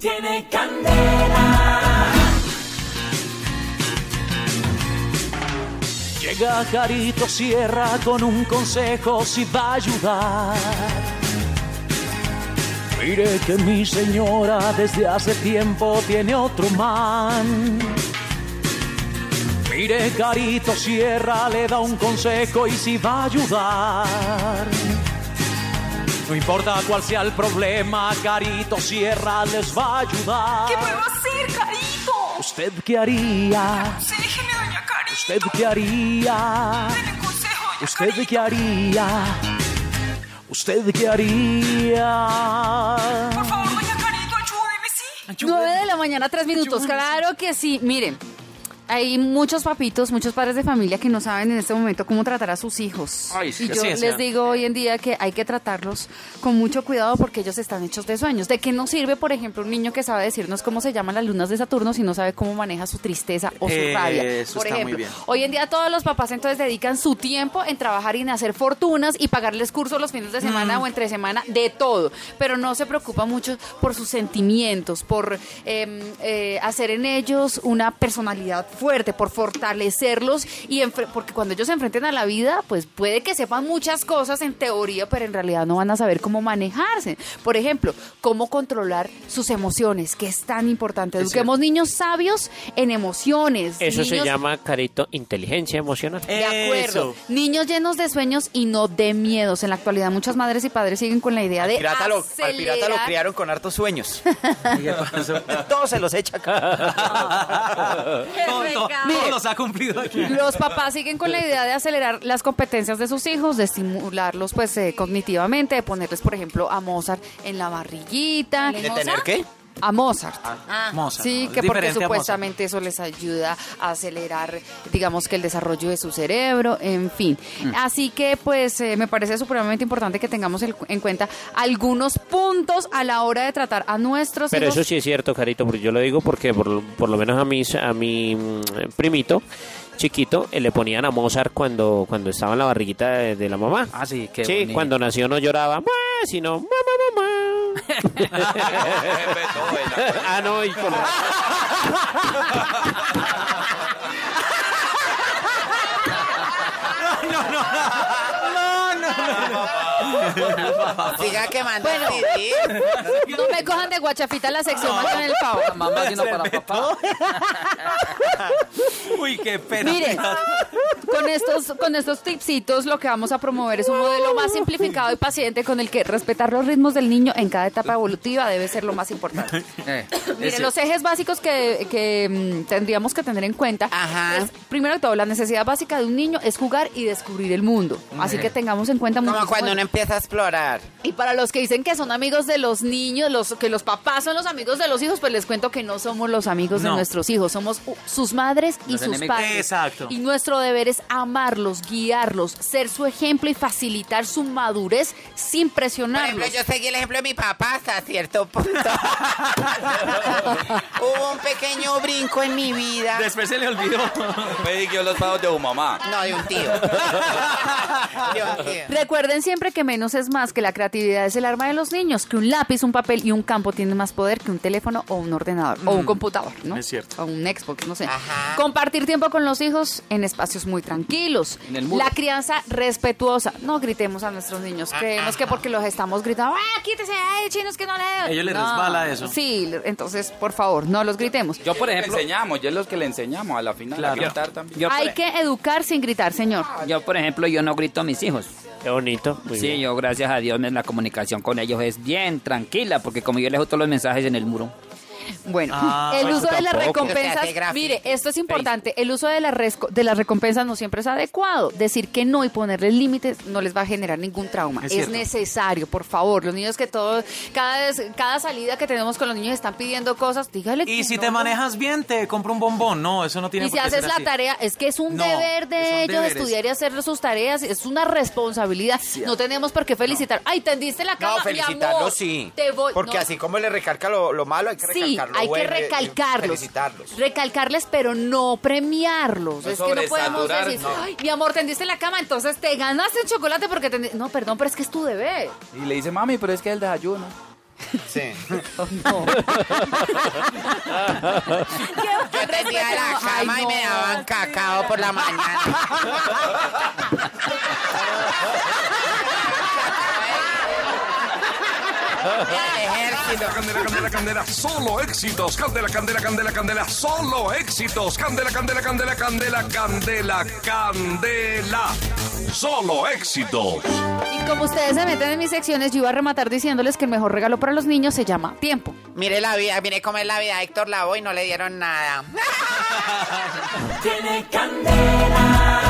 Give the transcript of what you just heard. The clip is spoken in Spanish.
tiene candela. Llega Carito Sierra con un consejo si va a ayudar. Mire que mi señora desde hace tiempo tiene otro man. Mire, Carito Sierra le da un consejo y si va a ayudar. No importa cuál sea el problema, Carito Sierra les va a ayudar. ¿Qué puedo hacer, Carito? ¿Usted qué haría? Aconsejeme, doña Carito. ¿Usted qué haría? Deme consejo, doña ¿Usted Carito. qué haría? ¿Usted qué haría? Por favor, doña Carito, ayúdeme, ¿sí? 9 de la mañana, 3 minutos. Claro que sí. Miren, hay muchos papitos, muchos padres de familia que no saben en este momento cómo tratar a sus hijos. Ay, y yo les digo hoy en día que hay que tratarlos con mucho cuidado porque ellos están hechos de sueños. ¿De qué nos sirve, por ejemplo, un niño que sabe decirnos cómo se llaman las lunas de Saturno si no sabe cómo maneja su tristeza o su Eh, rabia? eso Por está muy ejemplo, bien. hoy en día todos los papás entonces dedican su tiempo en trabajar y en hacer fortunas y pagarles cursos los fines de semana Mm. o entre semana de todo, pero no se preocupa mucho por sus sentimientos, por eh, eh, hacer en ellos una personalidad fuerte, por fortalecerlos y porque cuando ellos se enfrenten a la vida, pues puede que sepan muchas cosas en teoría, pero en realidad no van a saber cómo manejarse. Por ejemplo, cómo controlar sus emociones, que es tan importante. Eduquemos niños sabios en emociones. Eso se llama, Carito, inteligencia emocional. de acuerdo. Eso. Niños llenos de sueños y no de miedos. En la actualidad muchas madres y padres siguen con la idea de Pirata lo- al pirata lo criaron con hartos sueños. Todos se los echa acá. Todo, los ha cumplido aquí. Los papás siguen con la idea de acelerar las competencias de sus hijos, de estimularlos pues eh, cognitivamente, de ponerles, por ejemplo, a Mozart en la barriguita. ¿De tener qué? A Mozart. Mozart, Sí, ¿no? que porque supuestamente eso les ayuda a acelerar, digamos que el desarrollo de su cerebro, en fin. Mm. Así que pues eh, me parece supremamente importante que tengamos el- en cuenta algunos puntos a la hora de tratar a nuestros Pero hijos. eso sí es cierto, Carito, porque yo lo digo porque por, lo- por lo menos a mi, a mi mm, primito chiquito eh, le ponían a Mozart cuando, cuando estaba en la barriguita de, de la mamá. Ah, sí, qué Sí, bonito. cuando nació no lloraba, sino. Ah, no, y con... Siga quemando Bueno. CD. No me cojan de guachafita la sección, más en el favor. Mamá vino para papá. Uy, qué pena. Mire, con estos, con estos tipsitos lo que vamos a promover es un modelo más simplificado y paciente con el que respetar los ritmos del niño en cada etapa evolutiva debe ser lo más importante. Eh, Mire, ese- los ejes básicos que, que, mm, tendríamos que tener en cuenta Ajá. es, primero que todo, la necesidad básica de un niño es jugar y descubrir el mundo. Así que tengamos en cuenta Como cuando uno empieza a explorar. y para los que dicen que son amigos de los niños, los que los papás son los amigos de los hijos, pues les cuento que no somos los amigos de nuestros hijos, somos sus madres y Los sus enemigos. padres. Exacto. Y nuestro deber es amarlos, guiarlos, ser su ejemplo y facilitar su madurez sin Por presionarlos. ejemplo, yo seguí el ejemplo de mi papá hasta cierto punto. Hubo un pequeño brinco en mi vida. Después se le olvidó. Me yo los pagos de tu mamá. No, de un tío. De un tío. Recuerden siempre que menos es más, que la creatividad es el arma de los niños, que un lápiz, un papel y un campo tienen más poder que un teléfono o un ordenador o un computador, ¿no? es cierto. O un Xbox, no sé. Ajá. Compartir tiempo con los hijos en espacios muy tranquilos. En el muro. La crianza respetuosa. No gritemos a nuestros niños. Creemos que porque los estamos gritando, ¡ah, quítese! ¡ay, chinos que no le! Ellos les No. resbala eso. Sí, entonces, por favor, no los gritemos. Yo, por ejemplo. Le enseñamos, yo es los que le enseñamos a la final Claro. a gritar también. Yo, Hay por, que educar sin gritar, señor. yo, por ejemplo, yo no grito a mis hijos. Qué bonito. muy sí, bien. yo gracias a Dios la comunicación con ellos es bien tranquila, porque como yo les todos los mensajes en el muro. Bueno, Ah, el eso uso de las recompensas, mire, esto es importante, el uso de las, resco- de las recompensas no siempre es adecuado. Decir que no y ponerles límites no les va a generar ningún trauma. Es necesario, por favor. Los niños que todo, cada, vez- cada salida que tenemos con los niños están pidiendo cosas, dígale que Y si no, te no. manejas bien, te compro un bombón. No, eso no tiene Y si por qué haces ser la así. tarea, es que es un No, deber de ellos deberes. estudiar y hacer sus tareas, es una responsabilidad. No tenemos por qué felicitar. Ay, tendiste la cama, No, mi felicitarlo amor. sí. Te voy- Porque no. así como le recalca lo, lo malo, hay que Sí, hay que bueno y recalcarlos. Felicitarlos. Recalcarles, pero no premiarlos. No es que no podemos decir, no. ay, mi amor, tendiste la cama, entonces te ganaste un chocolate porque tendi-". No, perdón, pero es que es tu deber. Y le dice, mami, pero es que el desayuno. Sí. No. Yo tendía la Ay, cama y me daban cacao por la mañana. El ejército. Candela, candela, candela, solo éxitos. Candela, candela, candela, candela, solo éxitos. Candela, candela, candela, candela, candela, candela. Solo éxitos. Y como ustedes se meten en mis secciones, yo iba a rematar diciéndoles que el mejor regalo para los niños se llama tiempo. Mire la vida, mire cómo es la vida. Héctor Lavoe y no le dieron nada. Tiene candela.